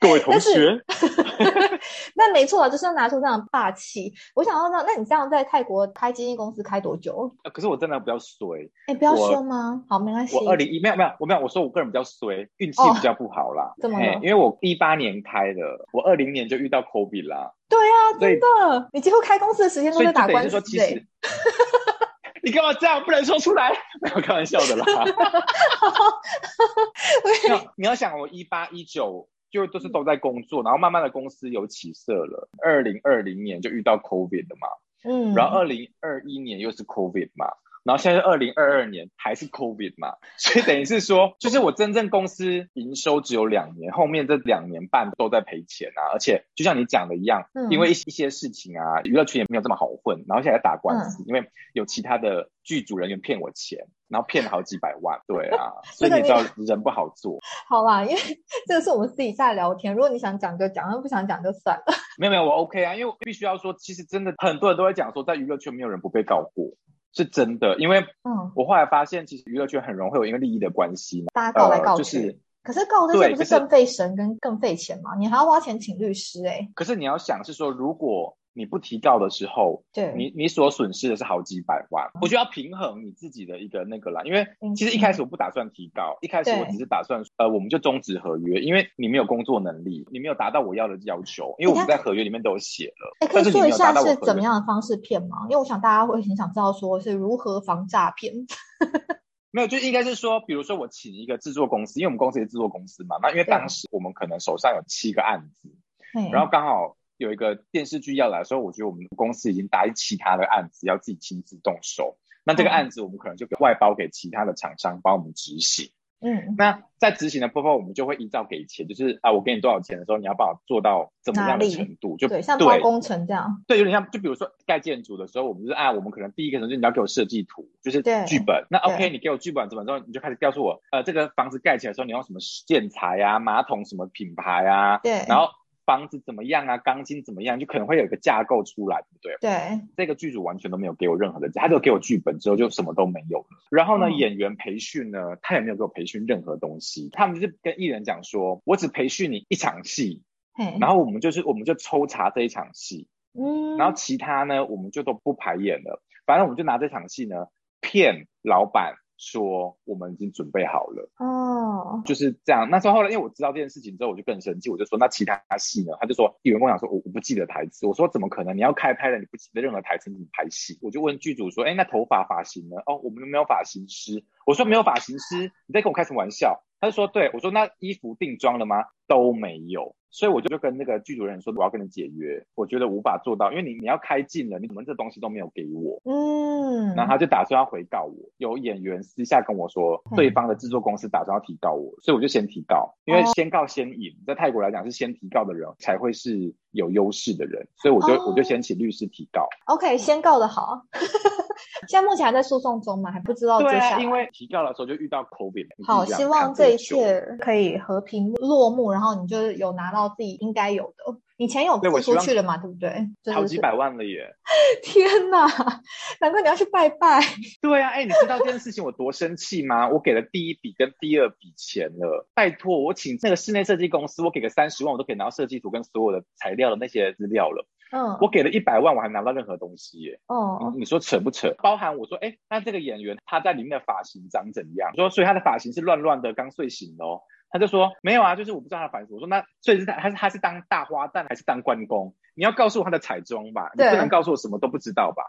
各位同学，那没错就是要拿出这样的霸气。我想要那，那你这样在泰国开经纪公司开多久？可是我真的比较衰。哎，不要说吗？好，没关系。我二零一没有没有，我没有，我说我个人比较衰，运气比较不好啦。怎么因为我一八年开的，我二零年就遇到 COVID 啦。对啊，真的，你几乎开公司的时间都在打官司。你干嘛这样？不能说出来，没有开玩笑的啦。要你要想，我一八一九。就都是都在工作，然后慢慢的公司有起色了。二零二零年就遇到 COVID 的嘛，嗯，然后二零二一年又是 COVID 嘛，然后现在是二零二二年还是 COVID 嘛，所以等于是说，就是我真正公司营收只有两年，后面这两年半都在赔钱啊，而且就像你讲的一样，因为一一些事情啊，娱乐圈也没有这么好混，然后现在打官司，因为有其他的剧组人员骗我钱。然后骗了好几百万，对啊，所以你知道人不好做。好吧，因为这个是我们私底下聊天，如果你想讲就讲，不想讲就算了。没有没有，我 OK 啊，因为必须要说，其实真的很多人都会讲说，在娱乐圈没有人不被告过，是真的。因为嗯，我后来发现，其实娱乐圈很容易会有一个利益的关系，大家告来告去。可是告这些不是更费神跟更费钱吗？你还要花钱请律师哎。可是你要想是说，如果你不提告的时候，对，你你所损失的是好几百万。我就要平衡你自己的一个那个啦，因为其实一开始我不打算提告，一开始我只是打算呃，我们就终止合约，因为你没有工作能力，你没有达到我要的要求，因为我们在合约里面都有写了。哎，可以说一下是怎么样的方式骗吗？因为我想大家会很想知道说是如何防诈骗。没有，就应该是说，比如说我请一个制作公司，因为我们公司是制作公司嘛，那因为当时我们可能手上有七个案子，然后刚好。有一个电视剧要来的时候，我觉得我们公司已经答应其他的案子，要自己亲自动手，那这个案子我们可能就给外包给其他的厂商帮我们执行。嗯，那在执行的部分，我们就会依照给钱，就是啊，我给你多少钱的时候，你要帮我做到怎么样的程度，就对，像包工程这样，对，有点像，就比如说盖建筑的时候，我们就是啊，我们可能第一个程序你要给我设计图，就是剧本。那 OK，你给我剧本怎么之后，你就开始告诉我，呃，这个房子盖起来的时候，你用什么建材啊，马桶什么品牌啊，对。然后房子怎么样啊，钢筋怎么样，就可能会有一个架构出来，对不对？对，这个剧组完全都没有给我任何的，他就给我剧本之后就什么都没有了。然后呢，嗯演员培训呢，他也没有给我培训任何东西。他们就是跟艺人讲说，我只培训你一场戏，嘿，然后我们就是我们就抽查这一场戏，嗯，然后其他呢我们就都不排演了。反正我们就拿这场戏呢骗老板说我们已经准备好了。哦，就是这样。那时候后来，因为我知道这件事情之后，我就更生气，我就说那其他戏呢？他就说演员跟我讲说我我不记得台词。我说怎么可能？你要开拍了，你不记得任何台词，你怎么拍戏？我就问剧组说，哎，那头发发型呢？哦，我们没有发型师。我说没有发型师，你在跟我开什么玩笑？他就说对，我说那衣服定妆了吗？都没有。所以我就就跟那个剧组人说，我要跟你解约，我觉得无法做到，因为你你要开镜了，你怎么这东西都没有给我？嗯，然后他就打算要回告我，有演员私下跟我说，嗯对方的制作公司打算要提告我，所以我就先提告，因为哦先告先赢，在泰国来讲是先提告的人才会是有优势的人，所以我就、哦我就先请律师提告。OK，先告的好，现在目前还在诉讼中嘛，还不知道接对。因为提告的时候就遇到自己好，希望这一切可以和平落幕，然后你就是有拿到自己应该有的。你钱有付出去了嘛？对不对？就是好几百万了耶！天哪，难怪你要去拜拜。对啊，哎，你知道这件事情我多生气吗？我给了第一笔跟第二笔钱了，拜托，我请那个室内设计公司，我给个三十万，我都可以拿到设计图跟所有的材料的那些资料了。嗯，我给了一百万，我还拿不到任何东西耶。哦，你你说扯不扯？包含我说，哎，那这个演员他在里面的发型长怎样？我说，所以他的发型是乱乱的，刚睡醒哦。他就说没有啊，就是我不知道他的反应。我说那所以是他他是他是当大花旦还是当关公？你要告诉我他的彩妆吧，你不能告诉我什么都不知道吧？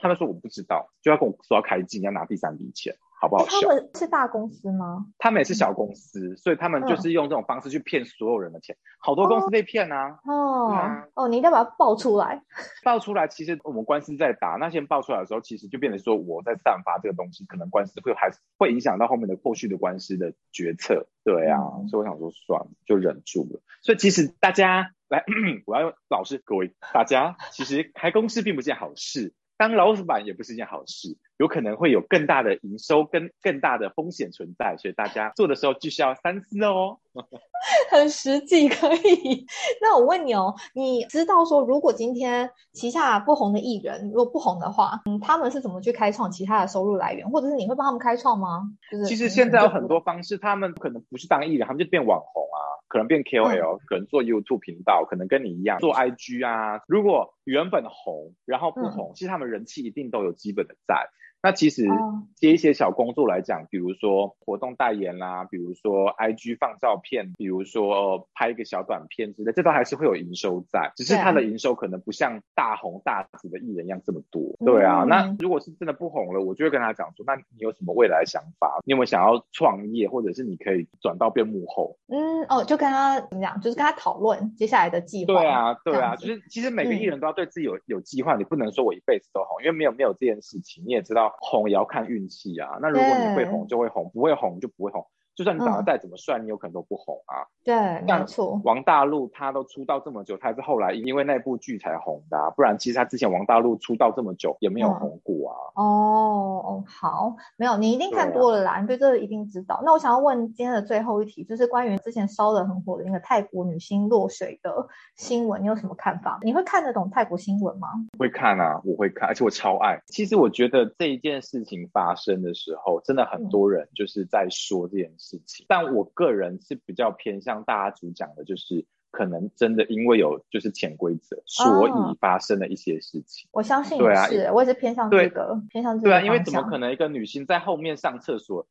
他们说我不知道，就要跟我说要开镜，要拿第三笔钱，好不好笑？他们是大公司吗？他们也是小公司，所以他们嗯就是用这种方式去骗所有人的钱，好多公司被骗啊。哦、哦，你一定要把它爆出来。爆出来，其实我们官司在打，那先爆出来的时候，其实就变成说我在散发这个东西，可能官司会还是会影响到后面的后续的官司的决策。对啊，嗯所以我想说算了，就忍住了。所以其实大家来，我要老师各位大家，其实开公司并不是件好事，当老板也不是一件好事，有可能会有更大的营收跟更大的风险存在，所以大家做的时候就是要三思哦。很实际，可以。那我问你哦，你知道说，如果今天旗下不红的艺人，如果不红的话，嗯，他们是怎么去开创其他的收入来源，或者是你会帮他们开创吗？就是其实现在有 很多方式，他们可能不是当艺人，他们就变网红啊，可能变 KOL，、可能做 YouTube 频道，可能跟你一样做 IG 啊。如果原本红，然后不红，其实他们人气一定都有基本的在。那其实哦接一些小工作来讲，比如说活动代言啦，比如说 IG 放照片，比如说拍一个小短片之类，这都还是会有营收在，只是他的营收可能不像大红大紫的艺人一样这么多。对啊，嗯那如果是真的不红了，我就会跟他讲说，那你有什么未来的想法？你有没有想要创业，或者是你可以转到变幕后？嗯哦，就跟他怎么讲，就是跟他讨论接下来的计划。对啊，对啊，就是其实每个嗯艺人都要对自己有、有计划，你不能说我一辈子都红，因为没有没有这件事情，你也知道红也要看运气啊。那如果你会对红就会红，不会红就不会红。就算你长得嗯再怎么帅，你有可能都不红啊。对，没错。王大陆他都出道这么久，他是后来因为那部剧才红的、啊，不然其实他之前王大陆出道这么久也没有嗯红过啊。哦哦，好，没有，你一定看多了啦，你对这个一定知道。那我想要问今天的最后一题，就是关于之前烧的很火的那个泰国女星落水的新闻，你有什么看法？你会看得懂泰国新闻吗？会看啊，我会看，而且我超爱。其实我觉得这一件事情发生的时候，真的很多人就是在说这件事情，但我个人是比较偏向大家主讲的，就是可能真的因为有就是潜规则，所以发生了一些事情。我相信对啊也是，我也是偏向这个，偏向这个对啊，因为怎么可能一个女性在后面上厕所？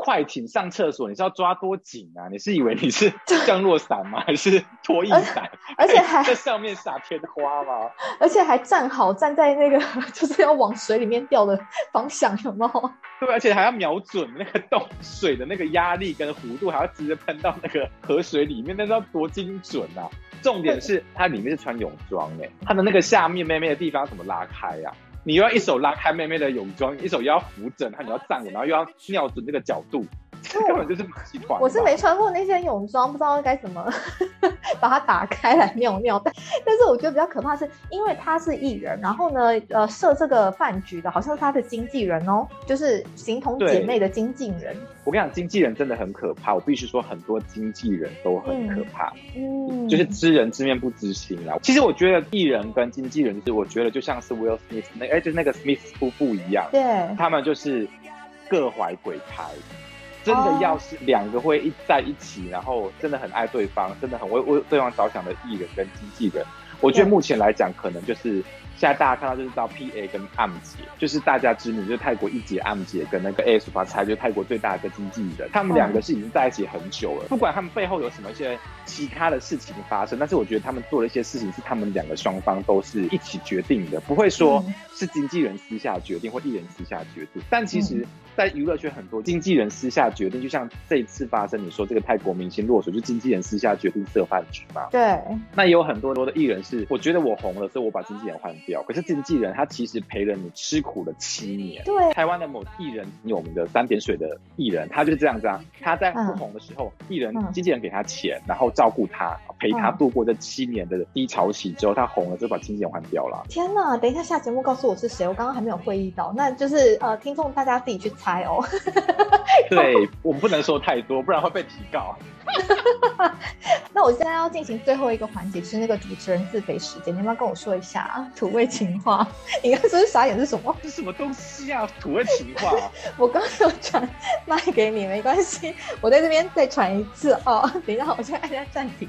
快艇上厕所，你是要抓多紧啊？你是以为你是 降落伞吗？还是拖衣伞？而且还在上面撒天花吗？而且还站好，站在那个 就是要往水里面掉的方向，有没有？对，而且还要瞄准那个洞水的那个压力跟弧度，还要直接喷到那个河水里面，那要多精准啊！重点是它里面是穿泳装哎，它的那个下面妹妹的地方怎么拉开呀、你又要一手拉开妹妹的泳装，一手又要扶正，她你要站稳，然后又要尿准那个角度，根本就是马戏团。我是没穿过那件泳装，不知道该怎么 把它打开来尿尿。但但是我觉得比较可怕是，因为他是艺人，然后呢，呃，设这个饭局的好像是他的经纪人哦，就是形同姐妹的经纪人。我跟你讲，经纪人真的很可怕。我必须说，很多经纪人都很可怕。嗯，就是知人知面不知心啊。其实我觉得艺人跟经纪人，就是我觉得就像是 Will Smith 那哎，就是那个 Smith 夫妇一样。对，他们就是各怀鬼胎。真的要是两个会一在一起，然后真的很爱对方，真的很为为对方着想的艺人跟经纪人，我觉得目前来讲，可能就是。现在大家看到就是到 P A 跟 M 姐，就是大家知名，就是泰国一姐 M 姐跟那个 S 发财，就是泰国最大的一个经纪人。他们两个是已经在一起很久了，不管他们背后有什么一些其他的事情发生，但是我觉得他们做的一些事情是他们两个双方都是一起决定的，不会说是经纪人私下决定或艺人私下决定。但其实，在娱乐圈很多经纪人私下决定，就像这一次发生，你说这个泰国明星落水，就经纪人私下决定设饭局嘛？对。那也有很多多的艺人是，我觉得我红了，所以我把经纪人换。可是经纪人他其实陪了你吃苦了七年。对，台湾的某艺人有名的三点水的艺人，他就是这样子啊。他在不红的时候，艺人经纪人给他钱，然后照顾他，陪他度过这七年的低潮期之后，他红了就把经纪人换掉了。天哪！等一下下节目告诉我是谁，我刚刚还没有会议到，那就是呃，听众大家自己去猜哦。对我们不能说太多，不然会被提告。那我现在要进行最后一个环节，是那个主持人自肥时间。你要不要跟我说一下土味情话？你刚说是傻眼是什么？是什么东西啊？土味情话？我刚刚传卖给你，没关系，我在这边再传一次哦。等一下，我先按下暂停。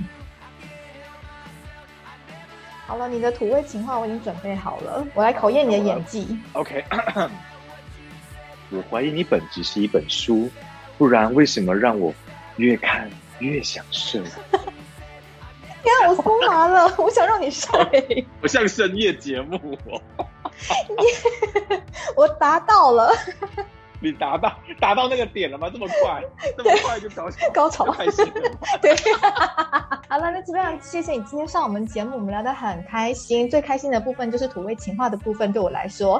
好了，你的土味情话我已经准备好了，我来考验你的演技。OK，我怀疑你本质是一本书，不然为什么让我越看？越想睡，天啊，我酥麻了，我想让你睡。我像深夜节目，我达到了。你达到达到那个点了吗？这么快，这么快就高潮，高潮开心。对，好了，那这边谢谢你今天上我们节目，我们聊得很开心。最开心的部分就是土味情话的部分，对我来说。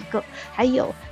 一个，还有